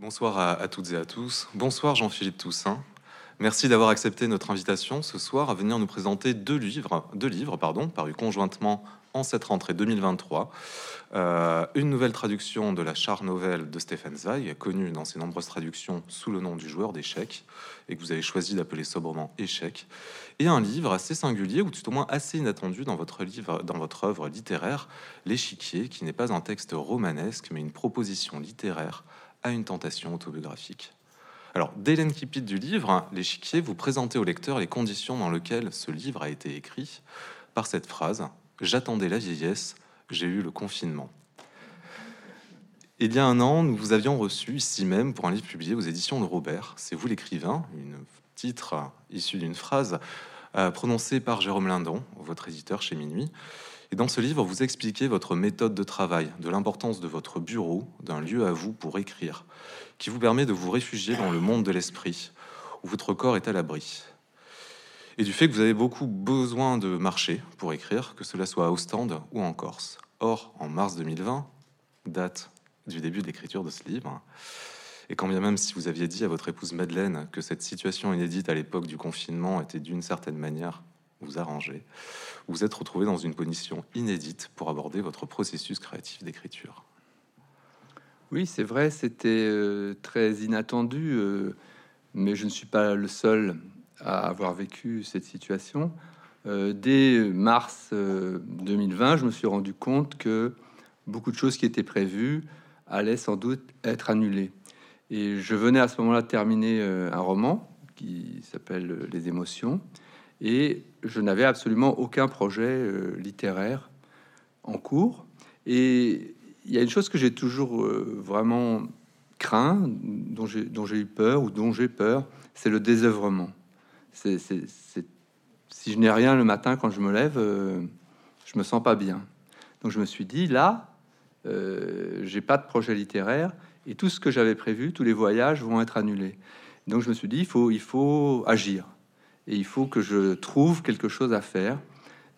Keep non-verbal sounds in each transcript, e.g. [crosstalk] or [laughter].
Bonsoir à, toutes et à tous. Bonsoir Jean-Philippe Toussaint. Merci d'avoir accepté notre invitation ce soir à venir nous présenter deux livres, deux livres pardon, parus conjointement en cette rentrée 2023. Euh, une nouvelle traduction de la char nouvelle de Stephen Zweig, connue dans ses nombreuses traductions sous le nom du joueur d'échecs, et que vous avez choisi d'appeler sobrement Échec, et un livre assez singulier, ou tout au moins assez inattendu dans votre livre, dans votre œuvre littéraire, L'échiquier, qui n'est pas un texte romanesque, mais une proposition littéraire à une tentation autobiographique. Alors, dès l'incipit du livre, L'échiquier, vous présentez au lecteur les conditions dans lesquelles ce livre a été écrit par cette phrase J'attendais la vieillesse, j'ai eu le confinement. Il y a un an, nous vous avions reçu ici même pour un livre publié aux éditions de Robert. C'est vous l'écrivain, une titre issu d'une phrase euh, prononcée par Jérôme Lindon, votre éditeur chez Minuit. Et dans ce livre, vous expliquez votre méthode de travail, de l'importance de votre bureau, d'un lieu à vous pour écrire, qui vous permet de vous réfugier dans le monde de l'esprit, où votre corps est à l'abri et du fait que vous avez beaucoup besoin de marcher pour écrire, que cela soit à Ostende ou en Corse. Or, en mars 2020, date du début d'écriture de ce livre, et quand bien même si vous aviez dit à votre épouse Madeleine que cette situation inédite à l'époque du confinement était d'une certaine manière vous arranger, vous êtes retrouvé dans une position inédite pour aborder votre processus créatif d'écriture. Oui, c'est vrai, c'était euh, très inattendu, euh, mais je ne suis pas le seul à avoir vécu cette situation. Euh, dès mars 2020, je me suis rendu compte que beaucoup de choses qui étaient prévues allaient sans doute être annulées. Et je venais à ce moment-là terminer un roman qui s'appelle Les émotions, et je n'avais absolument aucun projet littéraire en cours. Et il y a une chose que j'ai toujours vraiment craint, dont j'ai eu peur ou dont j'ai peur, c'est le désœuvrement. C'est, si je n'ai rien le matin quand je me lève, euh, je me sens pas bien. Donc je me suis dit là, euh, j'ai pas de projet littéraire et tout ce que j'avais prévu, tous les voyages vont être annulés. Donc je me suis dit il faut agir et il faut que je trouve quelque chose à faire.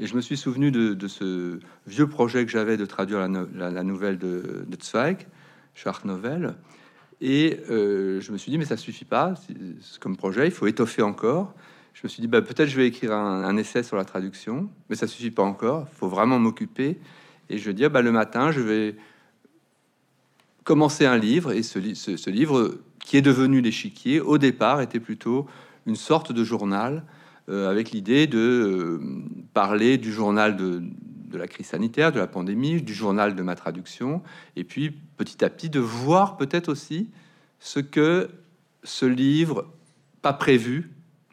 Et je me suis souvenu de, ce vieux projet que j'avais de traduire la, nouvelle de, Zweig, Shark Novel. Et euh, je me suis dit, mais ça suffit pas comme projet, il faut étoffer encore. Je me suis dit, bah, peut-être je vais écrire un, essai sur la traduction, mais ça suffit pas encore, il faut vraiment m'occuper. Et je dis, bah, le matin, je vais commencer un livre, et ce, ce, livre qui est devenu l'échiquier, au départ, était plutôt une sorte de journal, euh, avec l'idée de euh, parler du journal de, la crise sanitaire, de la pandémie, du journal de ma traduction, et puis petit à petit de voir peut-être aussi ce que ce livre pas prévu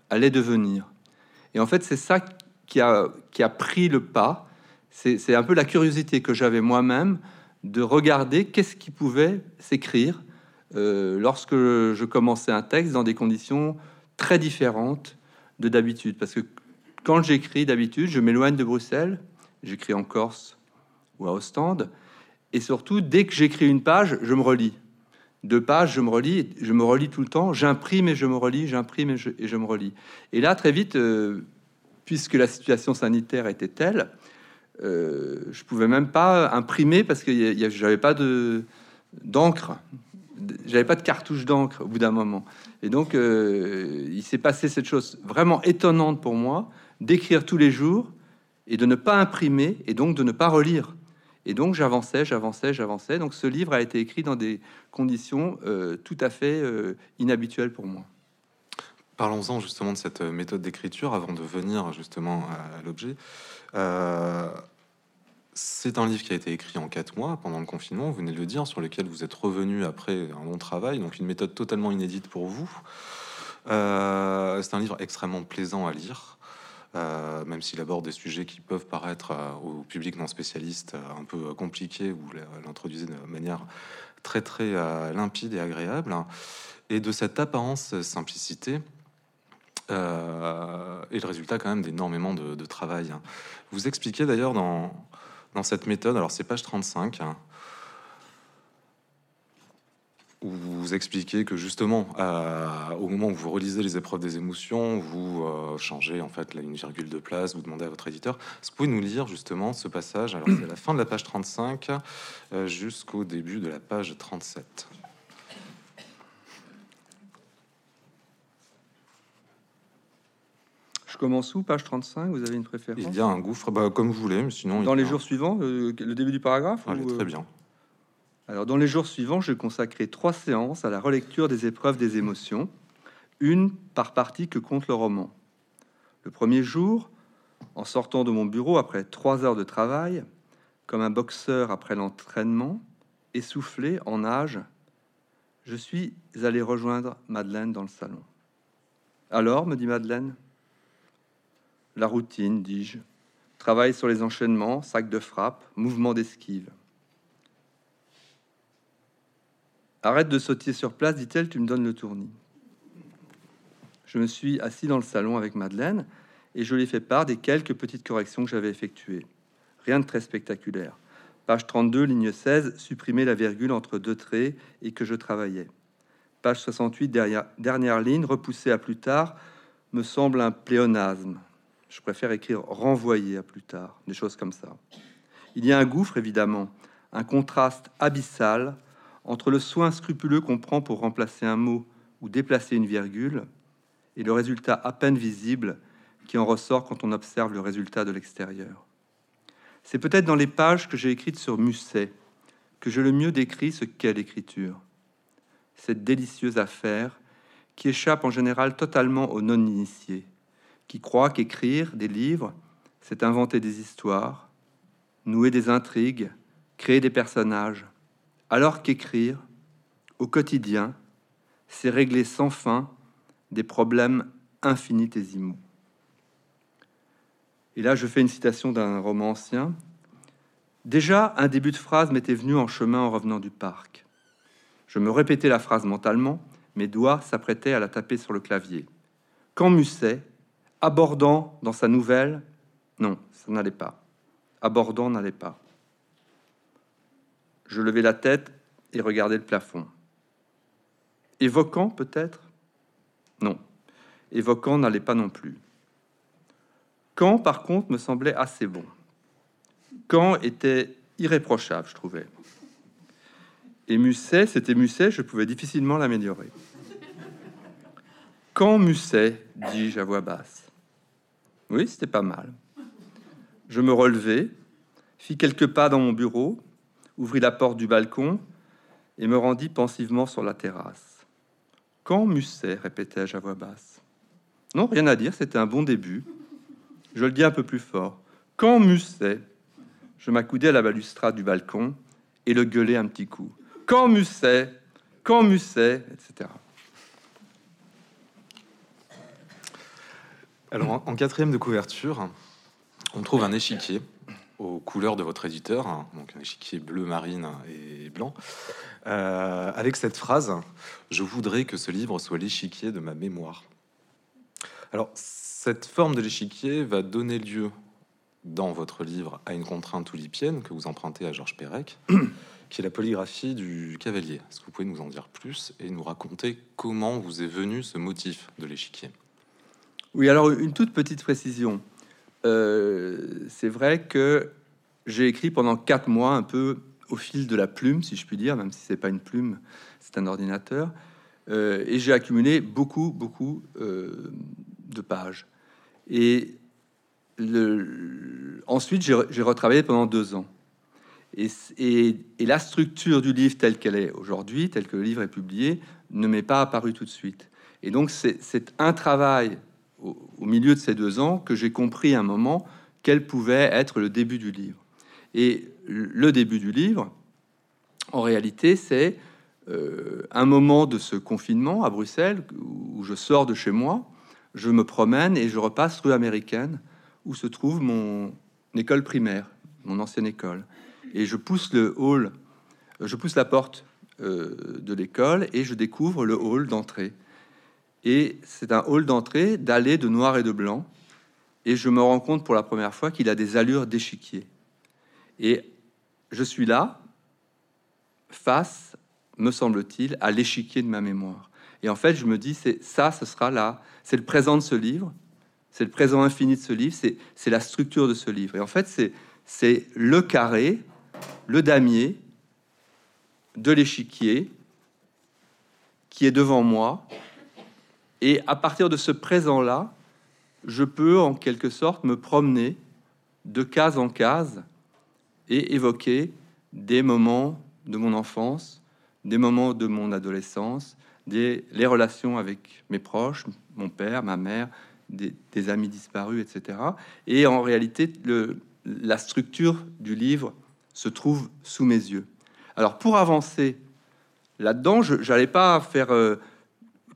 allait devenir. Et en fait, c'est ça qui a, qui a pris le pas. C'est un peu la curiosité que j'avais moi-même de regarder qu'est-ce qui pouvait s'écrire euh, lorsque je commençais un texte dans des conditions très différentes de d'habitude. Parce que quand j'écris d'habitude, je m'éloigne de Bruxelles, j'écris en Corse ou à Ostende. Et surtout, dès que j'écris une page, je me relis. Deux pages, je me relis, je me relis tout le temps, j'imprime et je me relis, j'imprime et je, me relis. Et là, très vite, euh, puisque la situation sanitaire était telle, euh, je pouvais même pas imprimer parce que j'avais pas de d'encre, j'avais pas de cartouche d'encre au bout d'un moment. Et donc, euh, il s'est passé cette chose vraiment étonnante pour moi d'écrire tous les jours et de ne pas imprimer et donc de ne pas relire. Et donc j'avançais, j'avançais, j'avançais. Donc ce livre a été écrit dans des conditions euh, tout à fait euh, inhabituelles pour moi. Parlons-en justement de cette méthode d'écriture avant de venir justement à, l'objet. C'est un livre qui a été écrit en quatre mois pendant le confinement, vous venez de le dire, sur lequel vous êtes revenu après un long travail, donc une méthode totalement inédite pour vous. c'est un livre extrêmement plaisant à lire. Euh, même s'il aborde des sujets qui peuvent paraître euh, au public non spécialiste euh, un peu compliqués, ou l'introduisent de manière très très limpide et agréable. Et de cette apparence simplicité, et le résultat quand même d'énormément de, travail. Vous expliquez d'ailleurs dans, dans cette méthode, alors c'est page 35, où vous expliquez que justement, au moment où vous relisez les épreuves des émotions, vous euh, changez en fait une virgule de place, vous demandez à votre éditeur. Est-ce que vous pouvez nous lire justement ce passage? Alors c'est la fin de la page 35 euh, jusqu'au début de la page 37. Commence où Page 35 Vous avez une préférence Il y a un gouffre, bah, comme vous voulez, mais sinon... Dans les jours suivants, euh, le début du paragraphe Allez, ou, euh, très bien. Alors, dans les jours suivants, je consacrais trois séances à la relecture des épreuves des émotions, une par partie que compte le roman. Le premier jour, en sortant de mon bureau après trois heures de travail, comme un boxeur après l'entraînement, essoufflé en âge, je suis allé rejoindre Madeleine dans le salon. Alors, me dit Madeleine, la routine, dis-je. Travail sur les enchaînements, sac de frappe, mouvement d'esquive. Arrête de sauter sur place, dit-elle, tu me donnes le tournis. Je me suis assis dans le salon avec Madeleine et je lui ai fait part des quelques petites corrections que j'avais effectuées. Rien de très spectaculaire. Page 32, ligne 16, supprimer la virgule entre deux traits et que je travaillais. Page 68, derrière, dernière ligne, repoussée à plus tard, me semble un pléonasme. Je préfère écrire renvoyer à plus tard, des choses comme ça. Il y a un gouffre, évidemment, un contraste abyssal entre le soin scrupuleux qu'on prend pour remplacer un mot ou déplacer une virgule et le résultat à peine visible qui en ressort quand on observe le résultat de l'extérieur. C'est peut-être dans les pages que j'ai écrites sur Musset que je le mieux décris ce qu'est l'écriture. Cette délicieuse affaire qui échappe en général totalement aux non-initiés, qui croient qu'écrire des livres, c'est inventer des histoires, nouer des intrigues, créer des personnages, alors qu'écrire, au quotidien, c'est régler sans fin des problèmes infinitésimaux. Et là, je fais une citation d'un roman ancien. Déjà, un début de phrase m'était venu en chemin en revenant du parc. Je me répétais la phrase mentalement, mes doigts s'apprêtaient à la taper sur le clavier. Quand Musset, abordant dans sa nouvelle, non, ça n'allait pas. Abordant n'allait pas. Je levai la tête et regardai le plafond. Évoquant, peut-être? Non. Évoquant n'allait pas non plus. Quand, par contre, me semblait assez bon. Quand était irréprochable, je trouvais. Et Musset, c'était Musset, je pouvais difficilement l'améliorer. Quand Musset, dis-je à voix basse. Oui, c'était pas mal. Je me relevai, fis quelques pas dans mon bureau, ouvrit la porte du balcon et me rendis pensivement sur la terrasse. Quand Musset, répétai-je à voix basse. Non, rien à dire, c'était un bon début. Je le dis un peu plus fort. Quand Musset, je m'accoudai à la balustrade du balcon et le gueulai un petit coup. Quand Musset, quand Musset, etc. Alors, en, quatrième de couverture, on trouve un échiquier aux couleurs de votre éditeur, hein, donc un échiquier bleu marine et blanc, euh, avec cette phrase Je voudrais que ce livre soit l'échiquier de ma mémoire. Alors, cette forme de l'échiquier va donner lieu dans votre livre à une contrainte toulipienne que vous empruntez à Georges Perec, qui est la polygraphie du cavalier. Est-ce que vous pouvez nous en dire plus et nous raconter comment vous est venu ce motif de l'échiquier? Oui, alors une toute petite précision. Euh, c'est vrai que j'ai écrit pendant quatre mois un peu au fil de la plume, si je puis dire, même si c'est pas une plume, c'est un ordinateur, Euh, et j'ai accumulé beaucoup, beaucoup euh, de pages. Et ensuite, j'ai retravaillé pendant deux ans. Et, et- la structure du livre telle qu'elle est aujourd'hui, telle que le livre est publié, ne m'est pas apparue tout de suite. Et donc, c'est un travail au, milieu de ces deux ans que j'ai compris à un moment quel pouvait être le début du livre. Et le début du livre, en réalité, c'est euh, un moment de ce confinement à Bruxelles où je sors de chez moi, je me promène et je repasse rue américaine où se trouve mon école primaire, mon ancienne école. Et je pousse le hall, je pousse la porte euh, de l'école et je découvre le hall d'entrée. Et c'est un hall d'entrée dallé de noir et de blanc. Et je me rends compte pour la première fois qu'il a des allures d'échiquier. Et je suis là, face, me semble-t-il, à l'échiquier de ma mémoire. Et en fait, je me dis, c'est ça, ce sera là, c'est le présent de ce livre, c'est le présent infini de ce livre, c'est la structure de ce livre. Et en fait, c'est le carré, le damier de l'échiquier qui est devant moi. Et à partir de ce présent-là, je peux en quelque sorte me promener de case en case et évoquer des moments de mon enfance, des moments de mon adolescence, des, les relations avec mes proches, mon père, ma mère, des, amis disparus, etc. Et en réalité, le, la structure du livre se trouve sous mes yeux. Alors pour avancer là-dedans, je n'allais pas faire euh,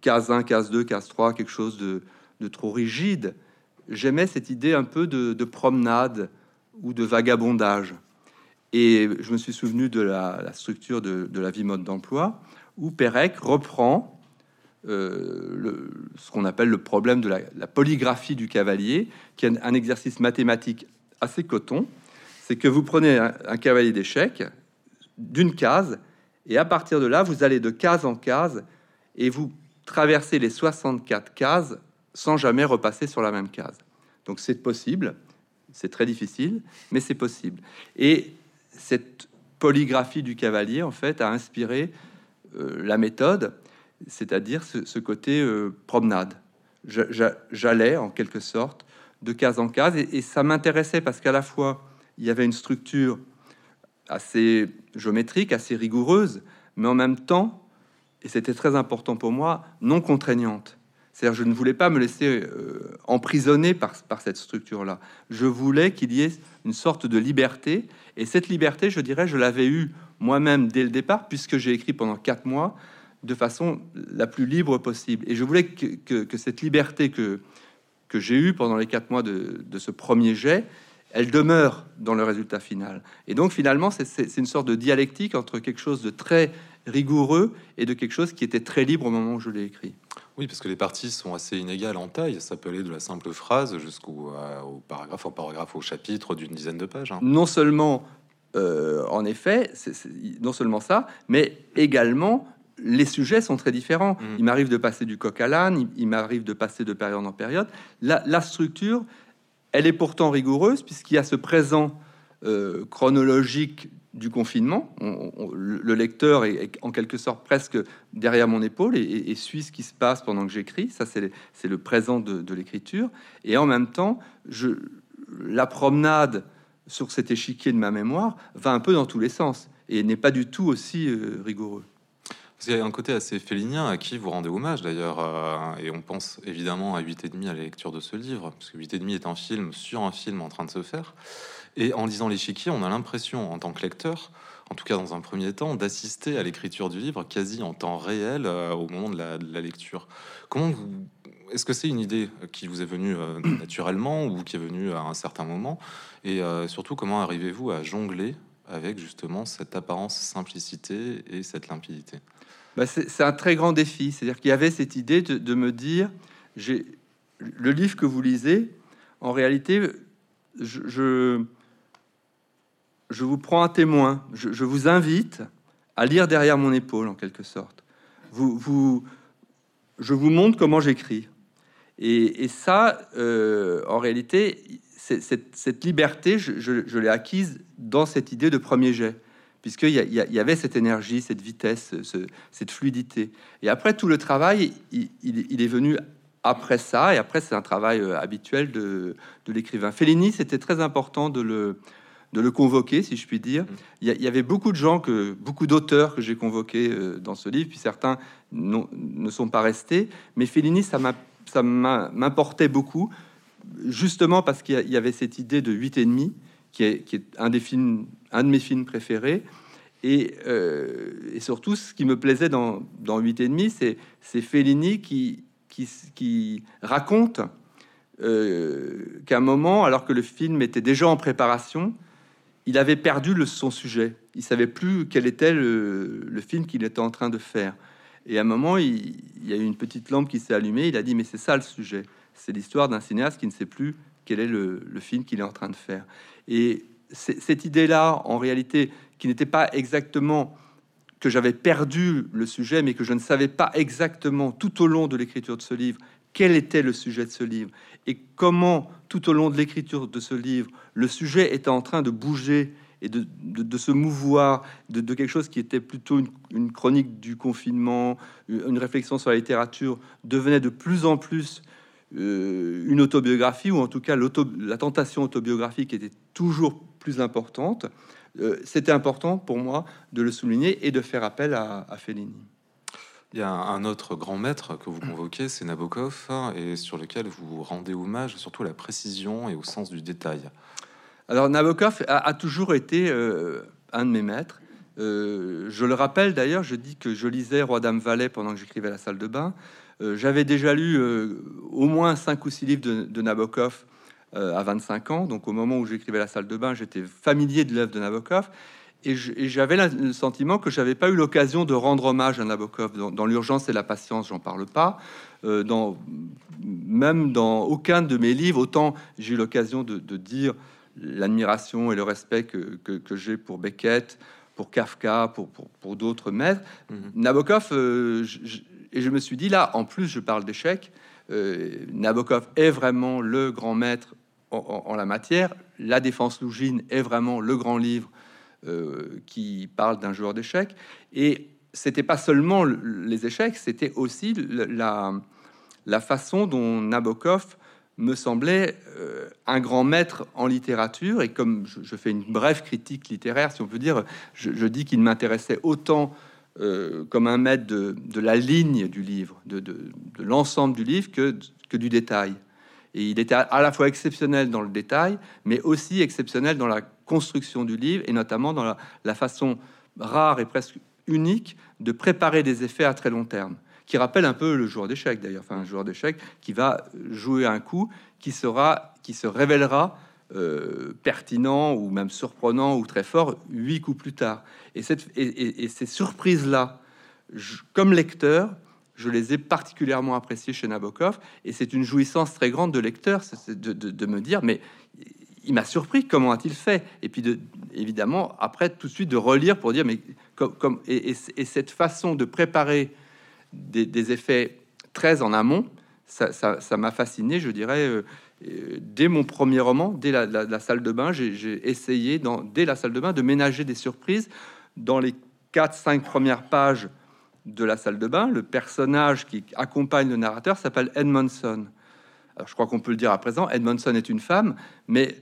case 1, case 2, case 3, quelque chose de, trop rigide. J'aimais cette idée un peu de, promenade ou de vagabondage. Et je me suis souvenu de la, structure de, la vie mode d'emploi, où Pérec reprend euh, ce qu'on appelle le problème de la, polygraphie du cavalier, qui est un, exercice mathématique assez coton. C'est que vous prenez un cavalier d'échecs d'une case, et à partir de là, vous allez de case en case, et vous traverser les 64 cases sans jamais repasser sur la même case. Donc c'est possible, c'est très difficile, mais c'est possible. Et cette polygraphie du cavalier, en fait, a inspiré euh, la méthode, c'est-à-dire ce, côté euh, promenade. J'allais, en quelque sorte, de case en case, et, et ça m'intéressait parce qu'à la fois, il y avait une structure assez géométrique, assez rigoureuse, mais en même temps, et c'était très important pour moi, non contraignante. C'est-à-dire, je ne voulais pas me laisser euh, emprisonner par, cette structure-là. Je voulais qu'il y ait une sorte de liberté, et cette liberté, je dirais, je l'avais eue moi-même dès le départ, puisque j'ai écrit pendant quatre mois de façon la plus libre possible. Et je voulais que, que, cette liberté que, que j'ai eue pendant les quatre mois de, de ce premier jet, elle demeure dans le résultat final. Et donc finalement, c'est une sorte de dialectique entre quelque chose de très rigoureux et de quelque chose qui était très libre au moment où je l'ai écrit. Oui, parce que les parties sont assez inégales en taille. Ça peut aller de la simple phrase jusqu'au euh, paragraphe, en paragraphe, au chapitre d'une dizaine de pages. Hein. Non seulement, euh, en effet, c'est non seulement ça, mais également les sujets sont très différents. Mm. Il m'arrive de passer du coq à l'âne, il, m'arrive de passer de période en période. La, la structure, elle est pourtant rigoureuse puisqu'il y a ce présent euh, chronologique du confinement. le lecteur est, en quelque sorte presque derrière mon épaule et, suit ce qui se passe pendant que j'écris. Ça, c'est le présent de, l'écriture. Et en même temps, je, la promenade sur cet échiquier de ma mémoire va un peu dans tous les sens et n'est pas du tout aussi euh, rigoureux. Il y a un côté assez félinien à qui vous rendez hommage d'ailleurs, euh, et on pense évidemment à 8 et demi à la lecture de ce livre, parce que 8 et demi est un film sur un film en train de se faire. Et en lisant l'échiquier, on a l'impression, en tant que lecteur, en tout cas dans un premier temps, d'assister à l'écriture du livre quasi en temps réel euh, au moment de la, lecture. Comment. Est-ce que c'est une idée qui vous est venue euh, naturellement ou qui est venue à un certain moment? Et euh, surtout, comment arrivez-vous à jongler avec justement cette apparence simplicité et cette limpidité? Bah C'est un très grand défi. C'est-à-dire qu'il y avait cette idée de, me dire, le livre que vous lisez, en réalité, je vous prends un témoin, je, vous invite à lire derrière mon épaule en quelque sorte. Vous, vous, je vous montre comment j'écris. Et, ça, euh, en réalité, cette, cette, liberté, je, l'ai acquise dans cette idée de premier jet, puisqu'il y, avait cette énergie, cette vitesse, cette fluidité. Et après, tout le travail, il, il, est venu après ça, et après, c'est un travail euh, habituel de, de l'écrivain. Fellini, c'était très important de le, de le convoquer, si je puis dire. Il y, avait beaucoup de gens, que, beaucoup d'auteurs que j'ai convoqués euh, dans ce livre, puis certains ne sont pas restés. Mais Fellini, ça m'importait beaucoup, justement parce qu'il y avait cette idée de 8 et demi, qui est, qui est un des films, un de mes films préférés. Et, euh, et surtout, ce qui me plaisait dans, dans 8 et demi, c'est Fellini qui, qui, qui raconte euh, qu'à un moment, alors que le film était déjà en préparation, il avait perdu son sujet. Il savait plus quel était le, film qu'il était en train de faire. Et à un moment, il, y a eu une petite lampe qui s'est allumée. Il a dit, mais c'est ça le sujet. C'est l'histoire d'un cinéaste qui ne sait plus quel est le, film qu'il est en train de faire. Et cette idée-là, en réalité, qui n'était pas exactement que j'avais perdu le sujet, mais que je ne savais pas exactement tout au long de l'écriture de ce livre quel était le sujet de ce livre et comment tout au long de l'écriture de ce livre, le sujet était en train de bouger et de, se mouvoir de, quelque chose qui était plutôt une, chronique du confinement, une réflexion sur la littérature, devenait de plus en plus euh, une autobiographie, ou en tout cas la tentation autobiographique était toujours plus importante. Euh, c'était important pour moi de le souligner et de faire appel à, à Fellini. Il y a un autre grand maître que vous convoquez, c'est Nabokov, et sur lequel vous rendez hommage surtout à la précision et au sens du détail. Alors Nabokov a, toujours été euh, un de mes maîtres. Euh, je le rappelle d'ailleurs, je dis que je lisais Roi Dame Valet pendant que j'écrivais la salle de bain. Euh, j'avais déjà lu au moins cinq ou six livres de, Nabokov à 25 ans, donc au moment où j'écrivais la salle de bain, j'étais familier de l'œuvre de Nabokov et j'avais le sentiment que j'avais pas eu l'occasion de rendre hommage à Nabokov dans, l'urgence et la patience. J'en parle pas. Euh, dans, même dans aucun de mes livres, autant j'ai eu l'occasion de, dire l'admiration et le respect que, que, j'ai pour Beckett, pour Kafka, pour, pour, d'autres maîtres. Mhm. Nabokov, euh, et je me suis dit là, en plus, je parle d'échec. Euh, Nabokov est vraiment le grand maître en, en la matière. La défense Lougine est vraiment le grand livre euh, qui parle d'un joueur d'échecs. Et c'était pas seulement les échecs, c'était aussi la, façon dont Nabokov me semblait euh, un grand maître en littérature. Et comme je, fais une brève critique littéraire, si on peut dire, je, dis qu'il m'intéressait autant euh, comme un maître de, la ligne du livre, de l'ensemble du livre, que, que du détail. Et il était à la fois exceptionnel dans le détail, mais aussi exceptionnel dans la construction du livre, et notamment dans la, façon rare et presque unique de préparer des effets à très long terme, qui rappelle un peu le joueur d'échecs d'ailleurs, enfin un joueur d'échecs qui va jouer un coup qui sera, qui se révélera euh, pertinent ou même surprenant ou très fort huit coups plus tard. Et, cette, et, ces surprises-là, comme lecteur, je les ai particulièrement appréciées chez Nabokov, et c'est une jouissance très grande de lecteur de, de, de me dire, mais il m'a surpris. Comment a-t-il fait Et puis, de, évidemment, après, tout de suite, de relire pour dire, mais comme, et, cette façon de préparer des, effets très en amont, ça m'a fasciné, je dirais. Euh, euh, dès mon premier roman, dès la, salle de bain, j'ai essayé, dans, dès la salle de bain, de ménager des surprises dans les 4-5 premières pages de la salle de bain. Le personnage qui accompagne le narrateur s'appelle Edmondson. Je crois qu'on peut le dire à présent, Edmondson est une femme, mais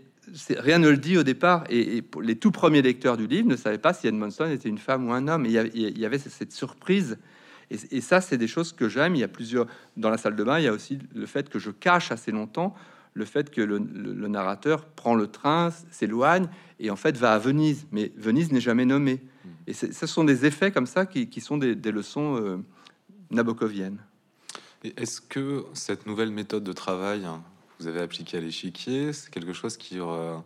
rien ne le dit au départ, et, les tout premiers lecteurs du livre ne savaient pas si Edmondson était une femme ou un homme. Et il y avait, cette surprise. Et, ça, c'est des choses que j'aime. Il y a plusieurs dans la salle de bain. Il y a aussi le fait que je cache assez longtemps le fait que le, narrateur prend le train, s'éloigne et en fait va à Venise. Mais Venise n'est jamais nommée. Hmm. Et ce sont des effets comme ça qui, sont des, leçons euh, nabokoviennes. Est-ce que cette nouvelle méthode de travail vous avez appliqué à l'échiquier, c'est quelque chose qui, euh,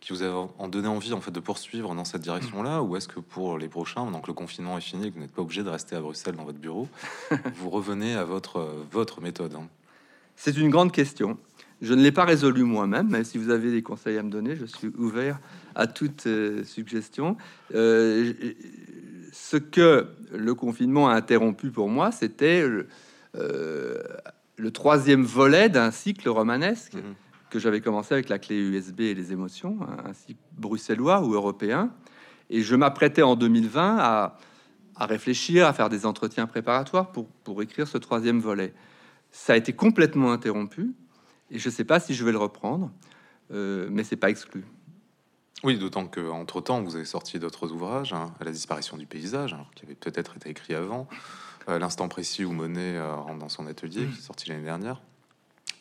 qui vous a en donné envie en fait de poursuivre dans cette direction-là, ou est-ce que pour les prochains, donc le confinement est fini, que vous n'êtes pas obligé de rester à Bruxelles dans votre bureau, [laughs] vous revenez à votre votre méthode hein? C'est une grande question. Je ne l'ai pas résolu moi-même, mais si vous avez des conseils à me donner, je suis ouvert à toute euh, suggestion. Euh, ce que le confinement a interrompu pour moi, c'était le troisième volet d'un cycle romanesque mhm. que j'avais commencé avec la clé USB et les émotions, un cycle bruxellois ou européen. Et je m'apprêtais en 2020 à, réfléchir, à faire des entretiens préparatoires pour, pour écrire ce troisième volet. Ça a été complètement interrompu et je ne sais pas si je vais le reprendre, euh, mais c'est pas exclu. Oui, d'autant que entre temps, vous avez sorti d'autres ouvrages, hein, à la disparition du paysage, qui avait peut-être été écrit avant, l'instant précis où Monet euh, rentre dans son atelier, qui est sorti l'année dernière.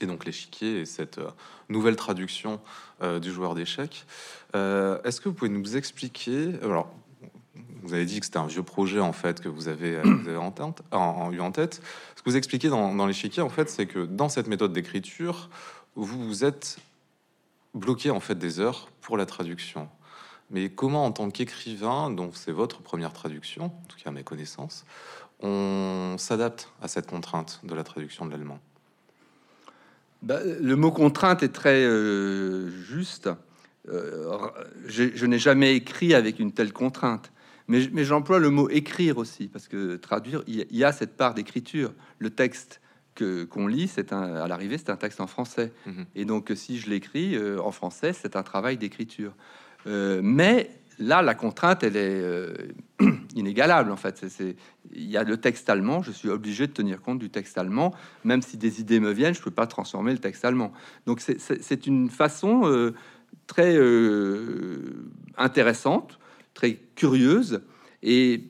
Et donc l'échiquier et cette euh, nouvelle traduction du joueur d'échecs. Est-ce que vous pouvez nous expliquer Alors, vous avez dit que c'était un vieux projet en fait que vous avez, en, eu en tête. Ce que vous expliquez dans, dans l'échiquier, en fait, c'est que dans cette méthode d'écriture, vous vous êtes bloqué en fait des heures pour la traduction. Mais comment, en tant qu'écrivain, dont c'est votre première traduction, en tout cas à mes connaissances, on s'adapte à cette contrainte de la traduction de l'allemand bah, Le mot contrainte est très euh, juste. Euh, je, n'ai jamais écrit avec une telle contrainte. Mais, j'emploie le mot écrire aussi, parce que traduire, il y, a cette part d'écriture. Le texte que qu'on lit, c'est un, à l'arrivée, c'est un texte en français. Mhm. Et donc, si je l'écris euh, en français, c'est un travail d'écriture. mais là, la contrainte, elle est euh, [clears throat] inégalable. En fait, il y a le texte allemand. Je suis obligé de tenir compte du texte allemand, même si des idées me viennent, je peux pas transformer le texte allemand. Donc c'est une façon euh, très euh, intéressante, très curieuse. Et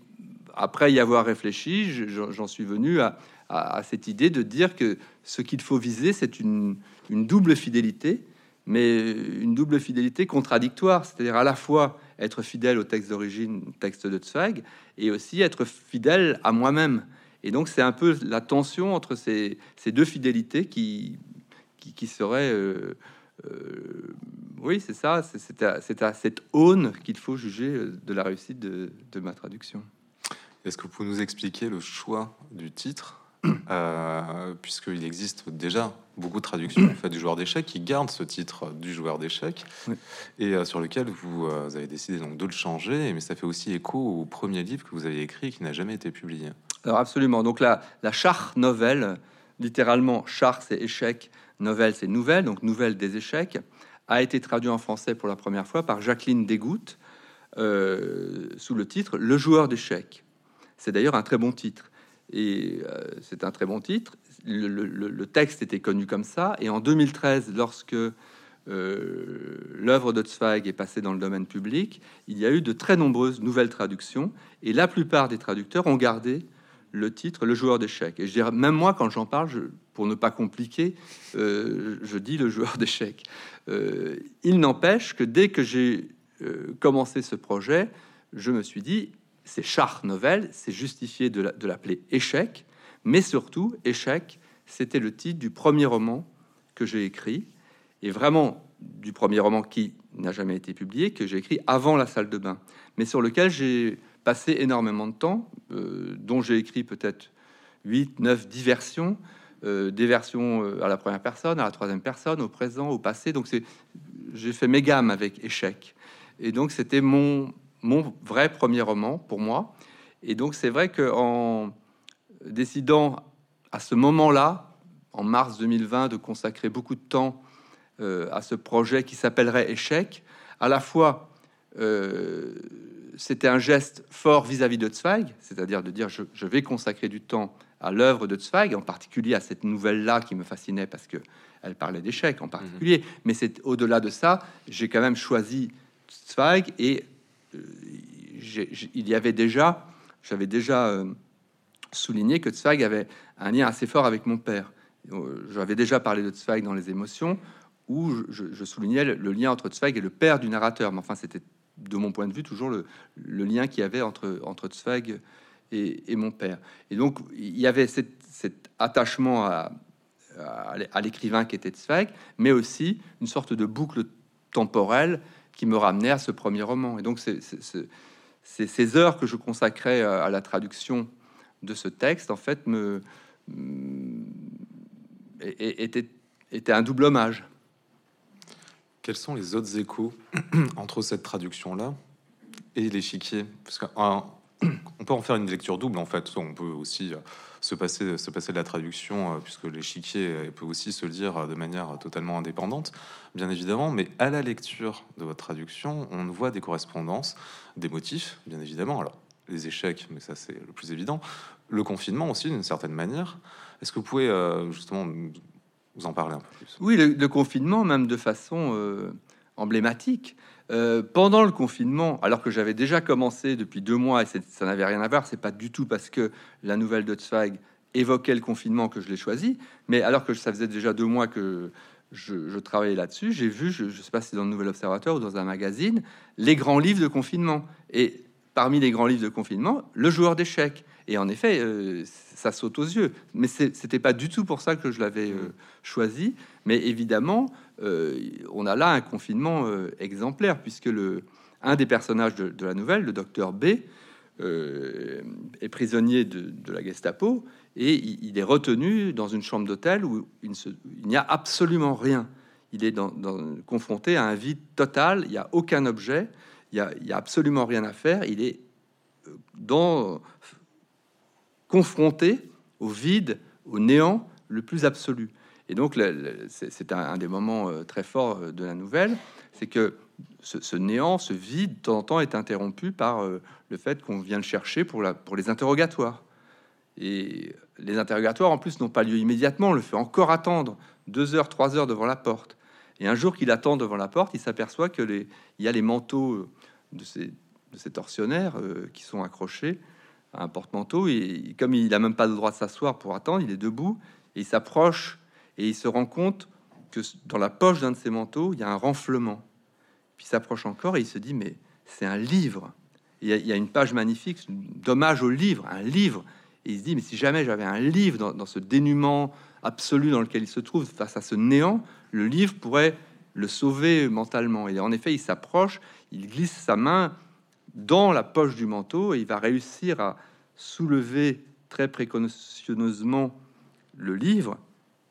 après y avoir réfléchi, j'en suis venu à, à, cette idée de dire que ce qu'il faut viser, c'est une, une double fidélité, mais une double fidélité contradictoire, c'est-à-dire à la fois être fidèle au texte d'origine, texte de Zweig, et aussi être fidèle à moi-même. Et donc c'est un peu la tension entre ces, deux fidélités qui, qui, serait... Euh, euh, oui, c'est ça, c'est à, cette aune qu'il faut juger de la réussite de, de ma traduction. Est-ce que vous pouvez nous expliquer le choix du titre? Euh, puisqu'il existe déjà beaucoup de traductions en fait, du joueur d'échecs qui garde ce titre du joueur d'échecs et euh, sur lequel vous, euh, avez décidé donc de le changer, mais ça fait aussi écho au premier livre que vous avez écrit qui n'a jamais été publié. Alors absolument. Donc la, la char nouvelle, littéralement char c'est échec, nouvelle c'est nouvelle, donc nouvelle des échecs, a été traduit en français pour la première fois par Jacqueline Desgouttes sous le titre Le joueur d'échecs. C'est d'ailleurs un très bon titre et euh, c'est un très bon titre. Le, texte était connu comme ça, et en 2013, lorsque euh, l'œuvre de Zweig est passée dans le domaine public, il y a eu de très nombreuses nouvelles traductions, et la plupart des traducteurs ont gardé le titre Le joueur d'échecs. Et je dirais, même moi, quand j'en parle, pour ne pas compliquer, euh, je dis le joueur [laughs] d'échecs. il n'empêche que dès que j'ai commencé ce projet, je me suis dit, c'est char novel, c'est justifié de l'appeler échec, mais surtout échec, c'était le titre du premier roman que j'ai écrit, et vraiment du premier roman qui n'a jamais été publié, que j'ai écrit avant la salle de bain, mais sur lequel j'ai passé énormément de temps, euh, dont j'ai écrit peut-être 8, 9, 10 versions, euh, des versions euh, à la première personne, à la troisième personne, au présent, au passé. Donc j'ai fait mes gammes avec échec. Et donc c'était mon mon vrai premier roman pour moi. Et donc c'est vrai que en décidant à ce moment-là, en mars 2020, de consacrer beaucoup de temps euh, à ce projet qui s'appellerait Échec, à la fois euh, c'était un geste fort vis-à-vis de Zweig, c'est-à-dire de dire je, vais consacrer du temps à l'œuvre de Zweig, en particulier à cette nouvelle-là qui me fascinait parce que elle parlait d'échecs en particulier. Mhm. Mais c'est au-delà de ça, j'ai quand même choisi Zweig et il y avait déjà, j'avais déjà euh, souligné que Zweig avait un lien assez fort avec mon père. Euh, j'avais déjà parlé de Zweig dans les émotions, où je, soulignais le, lien entre Zweig et le père du narrateur. Mais enfin, c'était de mon point de vue toujours le, lien qu'il y avait entre, entre Zweig et, mon père. Et donc, il y avait cet attachement à, à l'écrivain qui était Zweig, mais aussi une sorte de boucle temporelle qui me ramenait à ce premier roman. Et donc, c'est ces heures que je consacrais à la traduction de ce texte, en fait, me était, était un double hommage. Quels sont les autres échos entre cette traduction-là et l'échiquier? Parce qu'on peut en faire une lecture double, en fait. On peut aussi euh, se passer, se passer de la traduction, euh, puisque l'échiquier peut aussi se lire de manière totalement indépendante, bien évidemment, mais à la lecture de votre traduction, on voit des correspondances, des motifs, bien évidemment. Alors, les échecs, mais ça c'est le plus évident. Le confinement aussi, d'une certaine manière. Est-ce que vous pouvez euh, justement vous en parler un peu plus? Oui, le, confinement, même de façon euh, emblématique. Pendant le confinement, alors que j'avais déjà commencé depuis deux mois et ça n'avait rien à voir, c'est pas du tout parce que la nouvelle de Zweig évoquait le confinement que je l'ai choisi, mais alors que ça faisait déjà deux mois que je, travaillais là-dessus, j'ai vu, je ne sais pas si c'est dans le Nouvel Observateur ou dans un magazine, les grands livres de confinement. Et parmi les grands livres de confinement, le joueur d'échecs. Et en effet, euh, ça saute aux yeux. Mais c'était pas du tout pour ça que je l'avais euh, choisi. Mais évidemment, euh, on a là un confinement exemplaire, puisque le, un des personnages de, la nouvelle, le docteur B, est prisonnier de, la Gestapo et il est retenu dans une chambre d'hôtel où il n'y a absolument rien. Il est dans, confronté à un vide total, il n'y a aucun objet, il n'y a, absolument rien à faire, il est euh, dans, confronté au vide, au néant le plus absolu. Et donc, c'est un, des moments euh, très forts euh, de la nouvelle, c'est que ce, néant, ce vide, de temps en temps, est interrompu par euh, le fait qu'on vient le chercher pour, les interrogatoires. Et les interrogatoires, en plus, n'ont pas lieu immédiatement, on le fait encore attendre deux heures, trois heures devant la porte. Et un jour qu'il attend devant la porte, il s'aperçoit que les, il y a les manteaux de ces, de ces tortionnaires qui sont accrochés à un porte-manteau. Et comme il n'a même pas le droit de s'asseoir pour attendre, il est debout et il s'approche et il se rend compte que dans la poche d'un de ses manteaux, il y a un renflement. Puis s'approche encore et il se dit, mais c'est un livre. Il y, a, une page magnifique, dommage au livre, un livre. Et il se dit, mais si jamais j'avais un livre dans, dans, ce dénuement absolu dans lequel il se trouve, face à ce néant, le livre pourrait le sauver mentalement. Et en effet, il s'approche, il glisse sa main dans la poche du manteau et il va réussir à soulever très précautionneusement le livre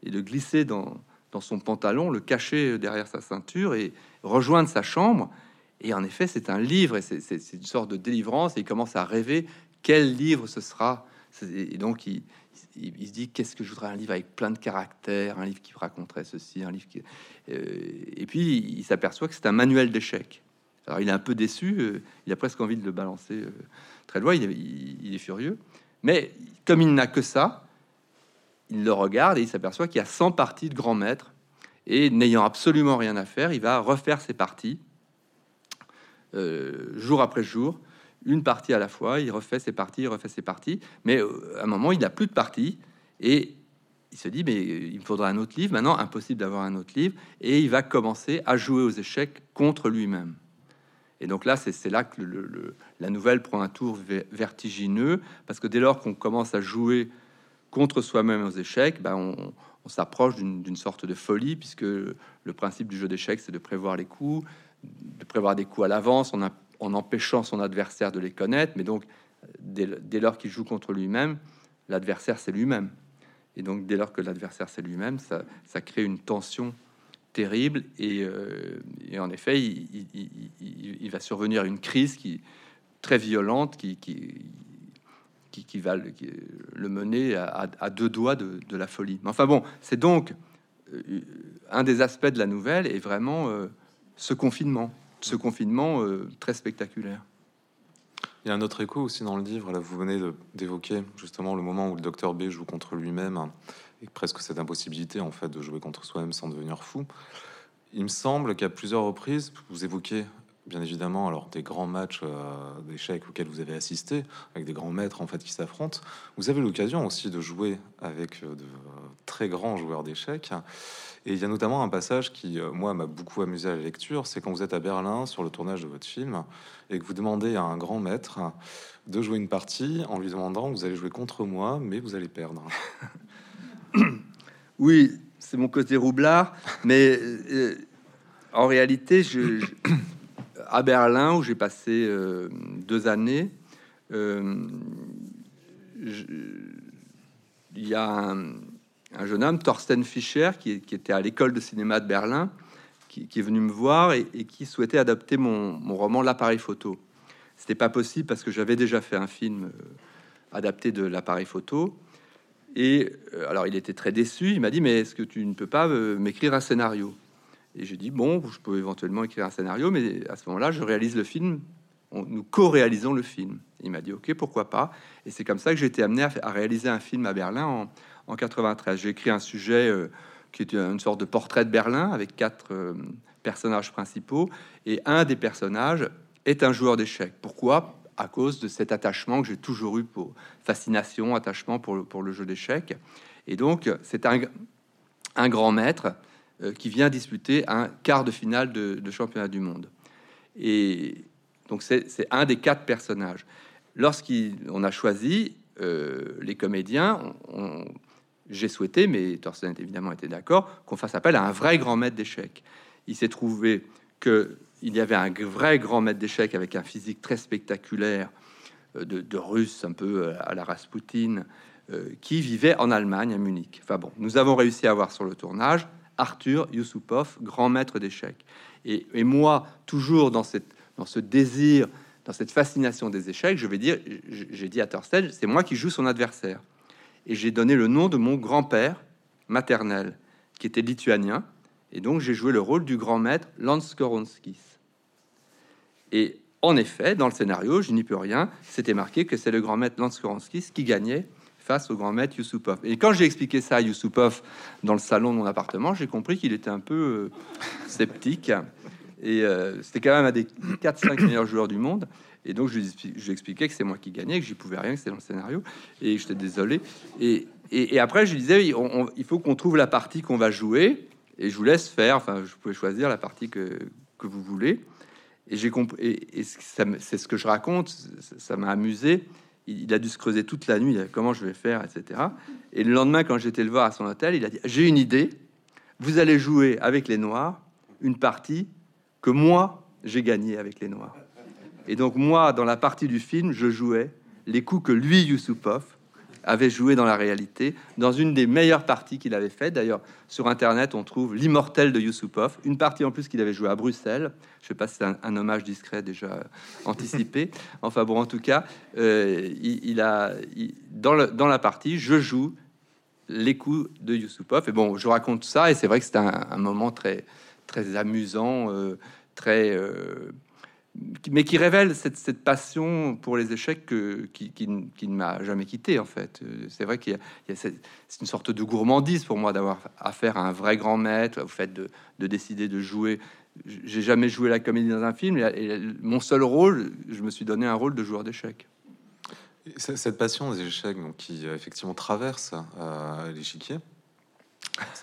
et de glisser dans, son pantalon, le cacher derrière sa ceinture et rejoindre sa chambre. Et en effet, c'est un livre et c'est une sorte de délivrance. Et il commence à rêver quel livre ce sera. Et donc, il, se dit qu'est-ce que je voudrais un livre avec plein de caractères, un livre qui raconterait ceci, un livre qui. Euh, et puis, il s'aperçoit que c'est un manuel d'échecs. Alors, il est un peu déçu. Euh, il a presque envie de le balancer euh, très loin. Il est furieux. Mais comme il n'a que ça, il le regarde et il s'aperçoit qu'il y a 100 parties de grand maître. Et n'ayant absolument rien à faire, il va refaire ses parties euh, jour après jour, une partie à la fois. Il refait ses parties, il refait ses parties. Mais euh, à un moment, il n'a plus de parties et il se dit mais il me faudra un autre livre. Maintenant, impossible d'avoir un autre livre. Et il va commencer à jouer aux échecs contre lui-même. Et donc là, c'est là que la nouvelle prend un tour vertigineux, parce que dès lors qu'on commence à jouer contre soi-même aux échecs, ben on, s'approche d'une sorte de folie, puisque le principe du jeu d'échecs, c'est de prévoir les coups, de prévoir des coups à l'avance en, empêchant son adversaire de les connaître. Mais donc, dès, lors qu'il joue contre lui-même, l'adversaire, c'est lui-même. Et donc, dès lors que l'adversaire, c'est lui-même, ça, ça, crée une tension terrible. Et, euh, en effet, il, va survenir une crise qui très violente, qui, qui qui, va le, mener à, deux doigts de, la folie. Mais enfin bon, c'est donc euh, un des aspects de la nouvelle est vraiment euh, ce confinement, ce confinement euh, très spectaculaire. Il y a un autre écho aussi dans le livre. Là, vous venez d'évoquer justement le moment où le docteur B joue contre lui-même et presque cette impossibilité en fait de jouer contre soi-même sans devenir fou. Il me semble qu'à plusieurs reprises, vous évoquez bien évidemment, alors des grands matchs euh, d'échecs auxquels vous avez assisté, avec des grands maîtres en fait qui s'affrontent. Vous avez l'occasion aussi de jouer avec euh, de très grands joueurs d'échecs. Et il y a notamment un passage qui, euh, moi, m'a beaucoup amusé à la lecture, c'est quand vous êtes à Berlin sur le tournage de votre film et que vous demandez à un grand maître de jouer une partie en lui demandant vous allez jouer contre moi, mais vous allez perdre. [laughs] Oui, c'est mon côté roublard, mais en réalité, je, à Berlin, où j'ai passé euh, deux années, euh, il y a un, jeune homme, Thorsten Fischer, qui, était à l'école de cinéma de Berlin, qui, est venu me voir et, qui souhaitait adapter mon, roman L'appareil photo. C'était pas possible parce que j'avais déjà fait un film euh, adapté de l'appareil photo. Et alors il était très déçu. Il m'a dit mais est-ce que tu ne peux pas m'écrire un scénario? Et j'ai dit, bon, je peux éventuellement écrire un scénario, mais à ce moment-là, je réalise le film. nous co-réalisons le film. Il m'a dit, ok, pourquoi pas. Et c'est comme ça que j'ai été amené à, réaliser un film à Berlin en, en 93. J'ai écrit un sujet euh, qui était une sorte de portrait de Berlin avec quatre euh, personnages principaux. Et un des personnages est un joueur d'échecs. Pourquoi? À cause de cet attachement que j'ai toujours eu pour fascination, attachement pour le, jeu d'échecs. Et donc, c'est un, grand maître qui vient disputer un quart de finale de, championnat du monde. Et donc c'est un des quatre personnages. Lorsqu'on a choisi euh, les comédiens, j'ai souhaité, mais Thorsten évidemment était d'accord, qu'on fasse appel à un vrai grand maître d'échecs. Il s'est trouvé que il y avait un vrai grand maître d'échecs avec un physique très spectaculaire euh, de, de russe, un peu à la Rasputin, qui vivait en Allemagne, à Munich. Enfin bon, nous avons réussi à avoir sur le tournage Arthur Yusupov, grand maître d'échecs. Et, moi, toujours dans, ce désir, dans cette fascination des échecs, je vais dire, j'ai dit à Thorsten, c'est moi qui joue son adversaire. Et j'ai donné le nom de mon grand-père maternel, qui était lituanien. Et donc, j'ai joué le rôle du grand maître Lans Koronskis. Et en effet, dans le scénario, je n'y peux rien, c'était marqué que c'est le grand maître Lans Koronskis qui gagnait face au grand maître Yusupov. Et quand j'ai expliqué ça à Yusupov dans le salon de mon appartement, j'ai compris qu'il était un peu euh, sceptique. Et euh, c'était quand même un des 4-5 meilleurs joueurs du monde. Et donc, je lui, je expliquais que c'est moi qui gagnais, que j'y pouvais rien, que c'était dans le scénario. Et j'étais désolé. Et, après, je lui disais, il faut qu'on trouve la partie qu'on va jouer. Et je vous laisse faire. Enfin, je pouvais choisir la partie que, que vous voulez. Et j'ai compris. Et, c'est ce que je raconte. Ça m'a amusé. Il, a dû se creuser toute la nuit. Comment je vais faire, etc. Et le lendemain, quand j'étais le voir à son hôtel, il a dit J'ai une idée. Vous allez jouer avec les Noirs une partie que moi j'ai gagné avec les Noirs. Et donc moi, dans la partie du film, je jouais les coups que lui, Yusupov, avait joué dans la réalité, dans une des meilleures parties qu'il avait fait. D'ailleurs, sur Internet, on trouve l'immortel de Yusupov, une partie en plus qu'il avait joué à Bruxelles. Je sais pas si c'est un, hommage discret déjà anticipé. [laughs] Enfin bon, en tout cas, euh, il, a dans, dans la partie, je joue les coups de Yusupov. Et bon, je raconte ça, et c'est vrai que c'était un, moment très très amusant, euh, très euh, mais qui révèle cette, passion pour les échecs que, qui, ne m'a jamais quitté en fait. C'est vrai qu'il y a, c'est une sorte de gourmandise pour moi d'avoir affaire à un vrai grand maître, au fait de, de décider de jouer. J'ai jamais joué la comédie dans un film et, mon seul rôle, je me suis donné un rôle de joueur d'échecs. Cette passion des échecs qui effectivement traverse euh, l'échiquier,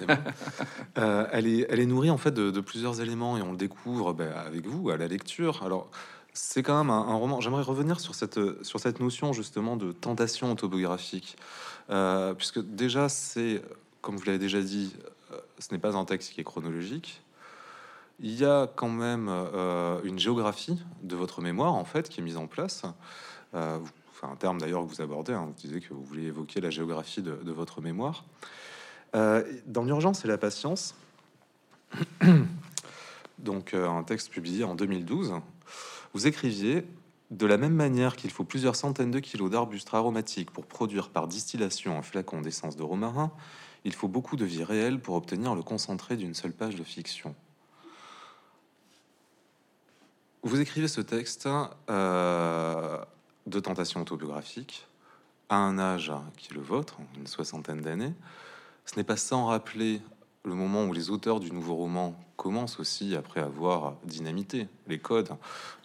bon. [laughs] Euh, elle, est, elle est nourrie en fait de, plusieurs éléments et on le découvre ben, avec vous à la lecture. Alors, c'est quand même un, roman. J'aimerais revenir sur cette, notion justement de tentation autobiographique, euh, puisque déjà, c'est, comme vous l'avez déjà dit, euh, ce n'est pas un texte qui est chronologique. Il y a quand même une géographie de votre mémoire en fait qui est mise en place. enfin, un terme d'ailleurs que vous abordez. Hein, vous disiez que vous vouliez évoquer la géographie de votre mémoire. Euh, dans l'urgence et la patience, [clears throat] donc euh, un texte publié en 2012, vous écriviez de la même manière qu'il faut plusieurs centaines de kilos d'arbustes aromatiques pour produire par distillation un flacon d'essence de romarin, il faut beaucoup de vie réelle pour obtenir le concentré d'une seule page de fiction. Vous écrivez ce texte euh, de tentation autobiographique à un âge qui est le vôtre, une soixantaine d'années, ce n'est pas sans rappeler le moment où les auteurs du nouveau roman commencent aussi, après avoir dynamité les codes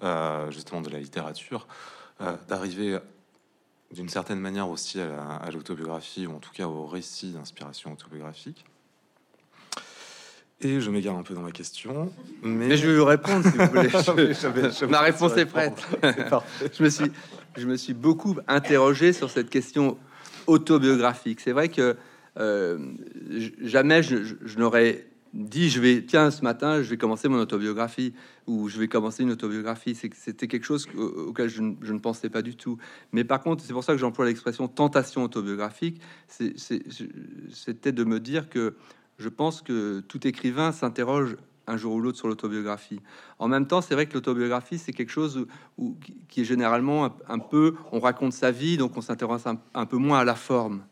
euh, justement de la littérature, euh, d'arriver d'une certaine manière aussi à l'autobiographie, ou en tout cas au récit d'inspiration autobiographique. Et je m'égare un peu dans ma question, mais, je vais vous répondre si vous [laughs] voulez. ma réponse est prête. [laughs] je me suis, je me suis beaucoup interrogé sur cette question autobiographique. C'est vrai que euh, jamais je, n'aurais dit je vais tiens ce matin je vais commencer mon autobiographie ou je vais commencer une autobiographie c'était quelque chose auquel je, ne pensais pas du tout mais par contre c'est pour ça que j'emploie l'expression tentation autobiographique c'était de me dire que je pense que tout écrivain s'interroge un jour ou l'autre sur l'autobiographie. En même temps, c'est vrai que l'autobiographie, c'est quelque chose qui est généralement un, peu, on raconte sa vie, donc on s'intéresse un, peu moins à la forme.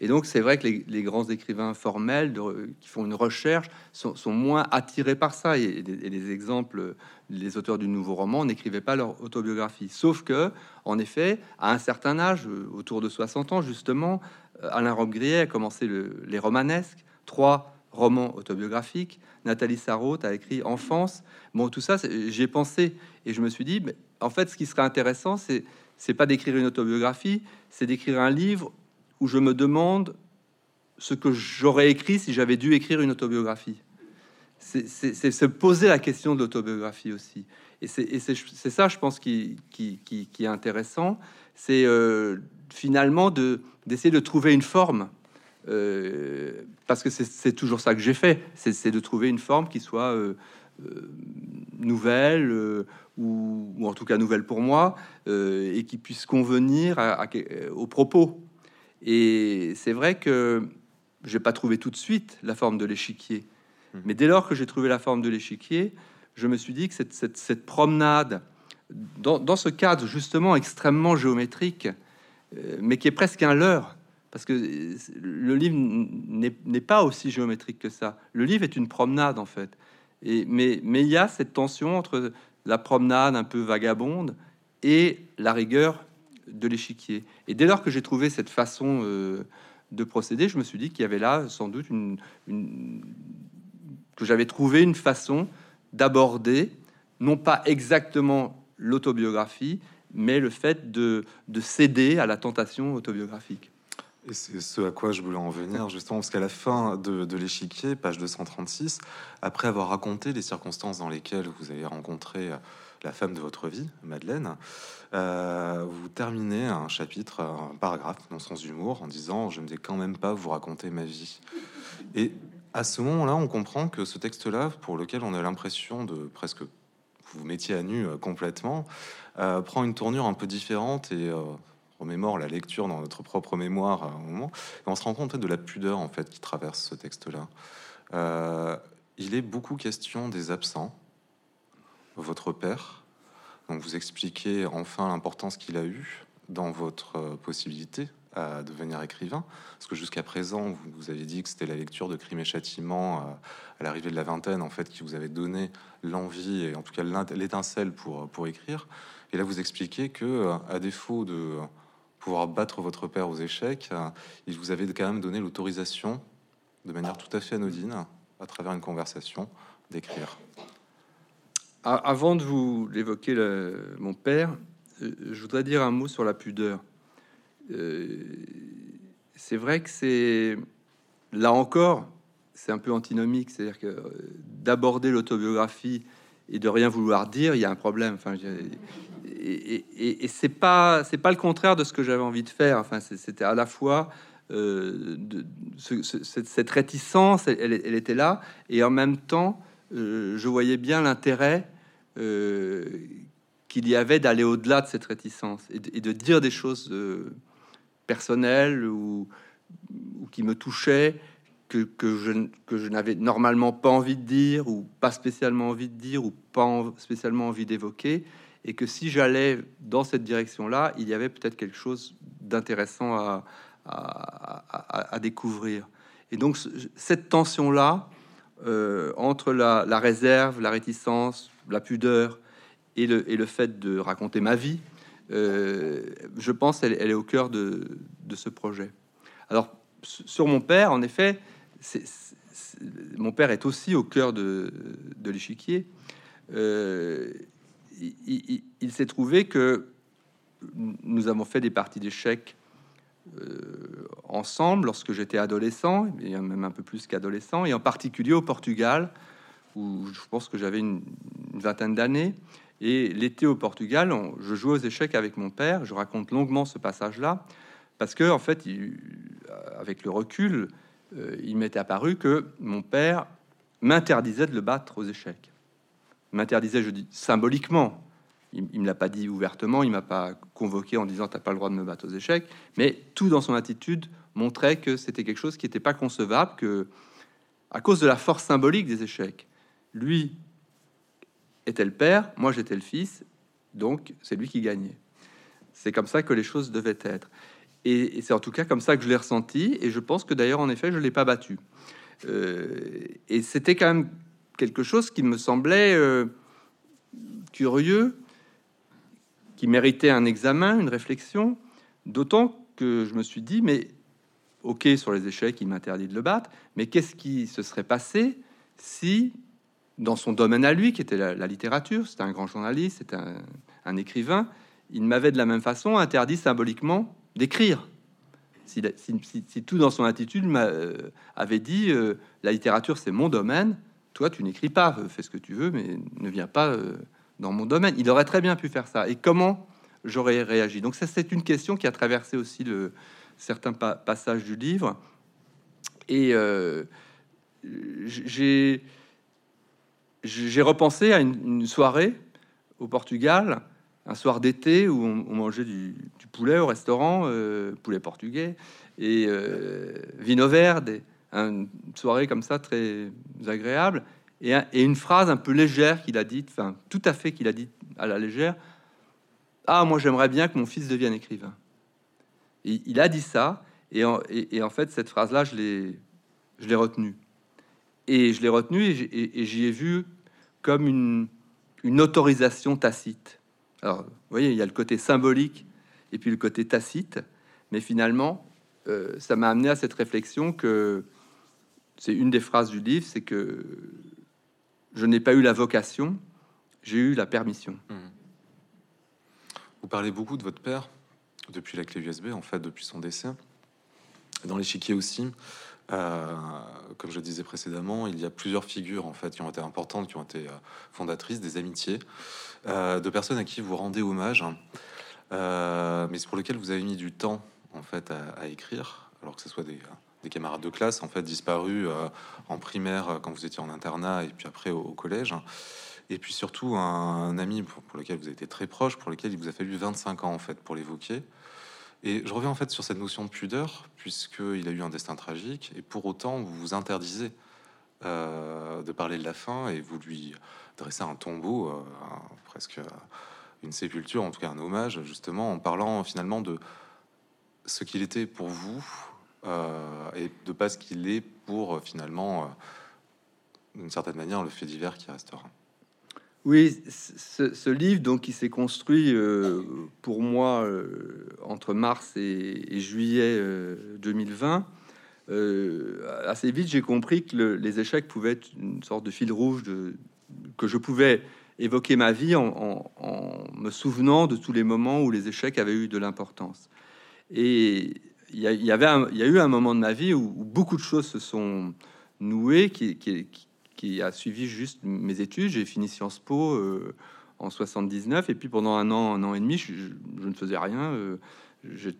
Et donc, c'est vrai que les, grands écrivains formels qui font une recherche sont, moins attirés par ça. Et, les exemples, les auteurs du nouveau roman n'écrivaient pas leur autobiographie. Sauf que, en effet, à un certain âge, autour de 60 ans, justement, euh, Alain Robbe-Grillet a commencé les romanesques, trois romans autobiographiques. Nathalie Sarraute a écrit Enfance. Bon, tout ça, j'ai pensé et je me suis dit, mais en fait, ce qui serait intéressant, c'est c'est pas d'écrire une autobiographie, c'est d'écrire un livre où je me demande ce que j'aurais écrit si j'avais dû écrire une autobiographie. C'est se poser la question de l'autobiographie aussi. Et c'est ça, je pense, qui, est intéressant. C'est euh, finalement d'essayer de, trouver une forme. Euh, parce que c'est toujours ça que j'ai fait. C'est de trouver une forme qui soit euh, nouvelle, ou, en tout cas nouvelle pour moi, et qui puisse convenir à, aux propos. Et c'est vrai que j'ai pas trouvé tout de suite la forme de l'échiquier. Mmh. Mais dès lors que j'ai trouvé la forme de l'échiquier, je me suis dit que cette, cette, cette promenade, dans, dans, ce cadre justement extrêmement géométrique, euh, mais qui est presque un leurre, parce que le livre n'est pas aussi géométrique que ça. Le livre est une promenade en fait. Et, mais, mais il y a cette tension entre la promenade un peu vagabonde et la rigueur de l'échiquier. Et dès lors que j'ai trouvé cette façon euh, de procéder, je me suis dit qu'il y avait là sans doute une, que j'avais trouvé une façon d'aborder non pas exactement l'autobiographie, mais le fait de, de céder à la tentation autobiographique. Et c'est ce à quoi je voulais en venir, justement, parce qu'à la fin de, l'échiquier, page 236, après avoir raconté les circonstances dans lesquelles vous avez rencontré la femme de votre vie, Madeleine, euh, vous terminez un chapitre, un paragraphe dans sens d'humour, en disant Je ne vais quand même pas vous raconter ma vie. Et à ce moment-là, on comprend que ce texte-là, pour lequel on a l'impression de presque vous mettiez à nu euh, complètement, euh, prend une tournure un peu différente et remémore la lecture dans notre propre mémoire à un moment, on se rend compte de la pudeur en fait qui traverse ce texte-là. Il est beaucoup question des absents. Votre père, donc vous expliquez enfin l'importance qu'il a eu dans votre euh, possibilité à devenir écrivain, parce que jusqu'à présent, vous, vous avez dit que c'était la lecture de Crime et Châtiment euh, à l'arrivée de la vingtaine, en fait, qui vous avait donné l'envie et en tout cas l'étincelle pour, pour écrire. Et là, vous expliquez que, à défaut de pouvoir battre votre père aux échecs, euh, il vous avait quand même donné l'autorisation, de manière tout à fait anodine, à travers une conversation, d'écrire. Avant de vous l'évoquer, mon père, euh, je voudrais dire un mot sur la pudeur. Euh, c'est vrai que c'est là encore, c'est un peu antinomique, c'est-à-dire que d'aborder l'autobiographie et de rien vouloir dire, il y a un problème. Enfin, et, et, c'est pas c'est pas le contraire de ce que j'avais envie de faire. Enfin, c'était à la fois euh, de, cette, réticence, elle, était là, et en même temps, euh, je voyais bien l'intérêt euh, qu'il y avait d'aller au-delà de cette réticence et de, dire des choses personnelles ou, ou, qui me touchaient. Que, que, je, que je n'avais normalement pas envie de dire ou pas spécialement envie de dire ou pas spécialement envie d'évoquer et que si j'allais dans cette direction-là, il y avait peut-être quelque chose d'intéressant à, à, découvrir. Et donc cette tension-là euh, entre la, réserve, la réticence, la pudeur et le, fait de raconter ma vie, euh, je pense elle, elle est au cœur de, ce projet. Alors sur mon père, en effet, mon père est aussi au cœur de, l'échiquier. Euh, il, s'est trouvé que nous avons fait des parties d'échecs ensemble lorsque j'étais adolescent, et même un peu plus qu'adolescent, et en particulier au Portugal, où je pense que j'avais une, vingtaine d'années. Et l'été au Portugal, je jouais aux échecs avec mon père. Je raconte longuement ce passage-là parce que, en fait, avec le recul, euh, il m'était apparu que mon père m'interdisait de le battre aux échecs m'interdisait, je dis symboliquement. Il, ne me l'a pas dit ouvertement, il m'a pas convoqué en disant t'as pas le droit de me battre aux échecs, mais tout dans son attitude montrait que c'était quelque chose qui n'était pas concevable, que à cause de la force symbolique des échecs, lui était le père, moi j'étais le fils, donc c'est lui qui gagnait. C'est comme ça que les choses devaient être. Et, c'est en tout cas comme ça que je l'ai ressenti, et je pense que d'ailleurs, en effet, je l'ai pas battu. Euh, et c'était quand même quelque chose qui me semblait euh, curieux, qui méritait un examen, une réflexion, d'autant que je me suis dit, mais ok, sur les échecs, il m'interdit de le battre, mais qu'est-ce qui se serait passé si, dans son domaine à lui, qui était la, littérature, c'était un grand journaliste, c'était un, écrivain, il m'avait de la même façon interdit symboliquement d'écrire. Si, tout dans son attitude m'avait dit euh, la littérature c'est mon domaine, toi, tu n'écris pas, euh, fais ce que tu veux, mais ne viens pas euh, dans mon domaine. Il aurait très bien pu faire ça. Et comment j'aurais réagi? Donc ça, c'est une question qui a traversé aussi le, certains passages du livre. Et euh, j'ai repensé à une, soirée au Portugal, un soir d'été où on, mangeait du, poulet au restaurant, poulet portugais, et vino verde une soirée comme ça très agréable et, une phrase un peu légère qu'il a dite, enfin tout à fait qu'il a dit à la légère. Ah, moi j'aimerais bien que mon fils devienne écrivain. il a dit ça Et en, et, en fait, cette phrase-là, je l'ai, je l'ai retenue. Et je l'ai retenue et, j'y ai vu comme une, une autorisation tacite. Alors, vous voyez, il y a le côté symbolique et puis le côté tacite, mais finalement, euh, ça m'a amené à cette réflexion que c'est une des phrases du livre, c'est que je n'ai pas eu la vocation, j'ai eu la permission. Mmh. Vous parlez beaucoup de votre père depuis la clé USB, en fait, depuis son décès. Dans l'échiquier aussi, euh, comme je disais précédemment, il y a plusieurs figures en fait qui ont été importantes, qui ont été euh, fondatrices des amitiés, euh, de personnes à qui vous rendez hommage, mais pour lesquelles vous avez mis du temps en fait à, écrire, alors que ce soit des, camarades de classe en fait disparus en primaire quand vous étiez en internat et puis après au, collège. Et puis surtout un, ami pour, lequel vous avez été très proche, pour lequel il vous a fallu 25 ans en fait pour l'évoquer. Et je reviens en fait sur cette notion de pudeur, puisqu'il a eu un destin tragique, et pour autant vous vous interdisez euh, de parler de la fin, et vous lui dressez un tombeau, euh, presque une sépulture, en tout cas un hommage, justement, en parlant finalement de ce qu'il était pour vous, euh, et de pas ce qu'il est pour finalement, d'une certaine manière, le fait divers qui restera. Oui, ce, livre donc qui s'est construit euh, pour moi euh, entre mars et, juillet 2020. Euh, assez vite, j'ai compris que les échecs pouvaient être une sorte de fil rouge, de, que je pouvais évoquer ma vie en, me souvenant de tous les moments où les échecs avaient eu de l'importance. Et il y, avait, il y a eu un moment de ma vie où, beaucoup de choses se sont nouées, qui, a suivi juste mes études. J'ai fini Sciences Po euh, en 79 et puis pendant un an, un an et demi, je, ne faisais rien. Euh, je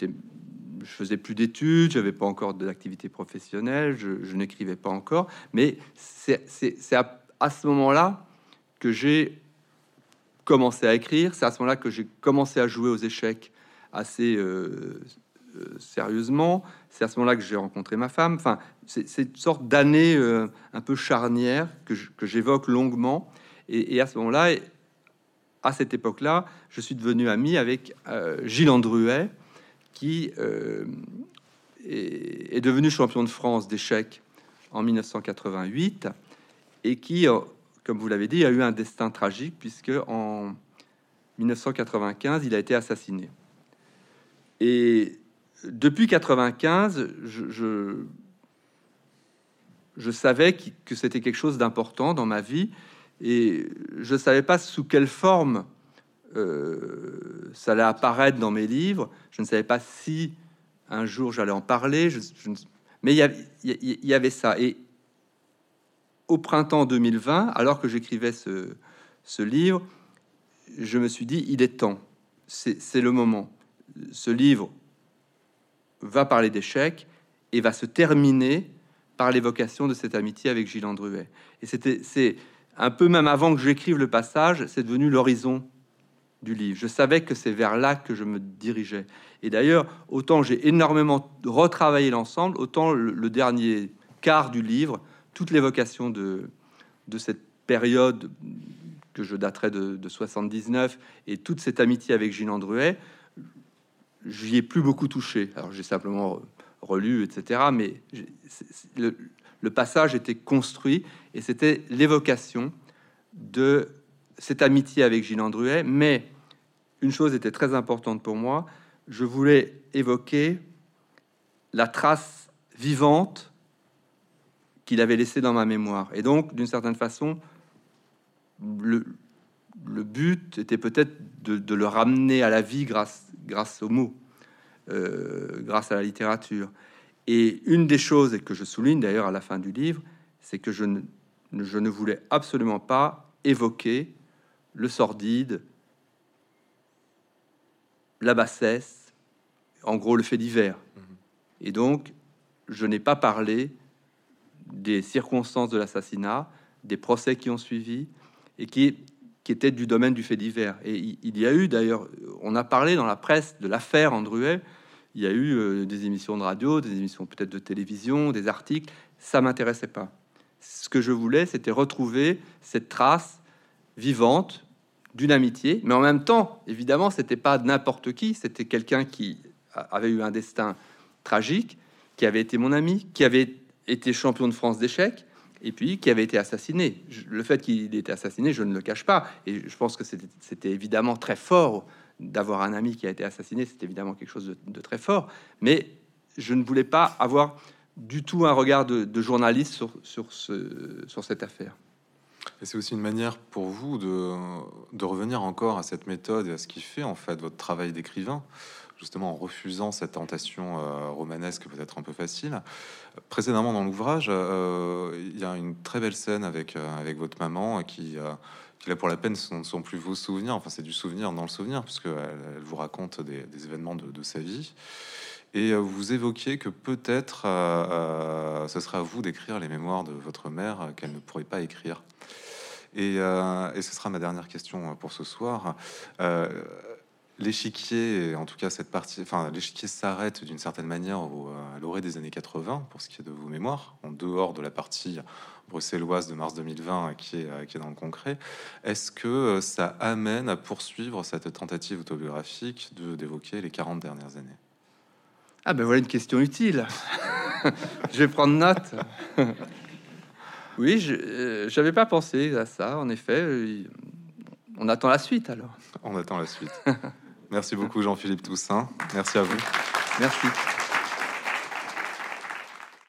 faisais plus d'études, j'avais pas encore d'activité professionnelle, je, n'écrivais pas encore. Mais c'est à, à, ce moment-là que j'ai commencé à écrire. C'est à ce moment-là que j'ai commencé à jouer aux échecs assez euh, sérieusement. C'est à ce moment-là que j'ai rencontré ma femme. Enfin, c'est une sorte d'année euh, un peu charnière que j'évoque longuement. Et, à ce moment-là, à cette époque-là, je suis devenu ami avec euh, Gilles Andruet, qui euh, est, devenu champion de France d'échecs en 1988 et qui, comme vous l'avez dit, a eu un destin tragique puisque en 1995, il a été assassiné. Et depuis 95, je, savais que c'était quelque chose d'important dans ma vie et je savais pas sous quelle forme euh, ça allait apparaître dans mes livres. Je ne savais pas si un jour j'allais en parler. mais il y, y, avait ça. Et au printemps 2020, alors que j'écrivais ce, ce livre, je me suis dit, il est temps. C'est le moment. Ce livre va parler d'échecs et va se terminer par l'évocation de cette amitié avec Gilles Andruet. Et c'était, c'est un peu même avant que j'écrive le passage, c'est devenu l'horizon du livre. Je savais que c'est vers là que je me dirigeais. Et d'ailleurs, autant j'ai énormément retravaillé l'ensemble, autant le, dernier quart du livre, toute l'évocation de, de cette période que je daterai de, de 79 et toute cette amitié avec Gilles Andruet, j'y ai plus beaucoup touché. Alors j'ai simplement relu, etc. Mais le, passage était construit et c'était l'évocation de cette amitié avec Gilles Andruet. Mais une chose était très importante pour moi, je voulais évoquer la trace vivante qu'il avait laissée dans ma mémoire. Et donc, d'une certaine façon, le, le but était peut-être de, le ramener à la vie grâce, grâce aux mots, euh, grâce à la littérature. Et une des choses, et que je souligne d'ailleurs à la fin du livre, c'est que je ne, je ne voulais absolument pas évoquer le sordide, la bassesse, en gros le fait divers. Mhm. Et donc, je n'ai pas parlé des circonstances de l'assassinat, des procès qui ont suivi, et qui qui était du domaine du fait divers. Et il y a eu d'ailleurs, on a parlé dans la presse de l'affaire Andruet. Il y a eu euh, des émissions de radio, des émissions peut-être de télévision, des articles. Ça m'intéressait pas. Ce que je voulais, c'était retrouver cette trace vivante d'une amitié, mais en même temps, évidemment, c'était pas n'importe qui. C'était quelqu'un qui avait eu un destin tragique, qui avait été mon ami, qui avait été champion de France d'échecs, et puis qui avait été assassiné. Le fait qu'il ait été assassiné, je ne le cache pas, et je pense que c'était évidemment très fort d'avoir un ami qui a été assassiné, c'est évidemment quelque chose de, très fort, mais je ne voulais pas avoir du tout un regard de, journaliste sur, sur, ce, sur cette affaire. C'est aussi une manière pour vous de, de, revenir encore à cette méthode et à ce qui fait en fait votre travail d'écrivain, justement en refusant cette tentation euh, romanesque peut-être un peu facile. Précédemment dans l'ouvrage, euh, il y a une très belle scène avec, euh, votre maman qui, qui là pour la peine ne sont plus vos souvenirs, enfin c'est du souvenir dans le souvenir, puisque elle, vous raconte des, événements de, sa vie. Et vous évoquiez que peut-être ce serait à vous d'écrire les mémoires de votre mère qu'elle ne pourrait pas écrire. Et, ce sera ma dernière question pour ce soir. L'échiquier, en tout cas cette partie, enfin l'échiquier s'arrête d'une certaine manière au, à l'orée des années 80 pour ce qui est de vos mémoires, en dehors de la partie bruxelloise de mars 2020 qui est, qui est dans le concret. Est-ce que ça amène à poursuivre cette tentative autobiographique de d'évoquer les 40 dernières années? Ah ben voilà une question utile. [laughs] je vais prendre note. [laughs] oui, je n'avais pas pensé à ça, en effet. On attend la suite alors. On attend la suite. [laughs] Merci beaucoup Jean-Philippe Toussaint. Merci à vous. Merci.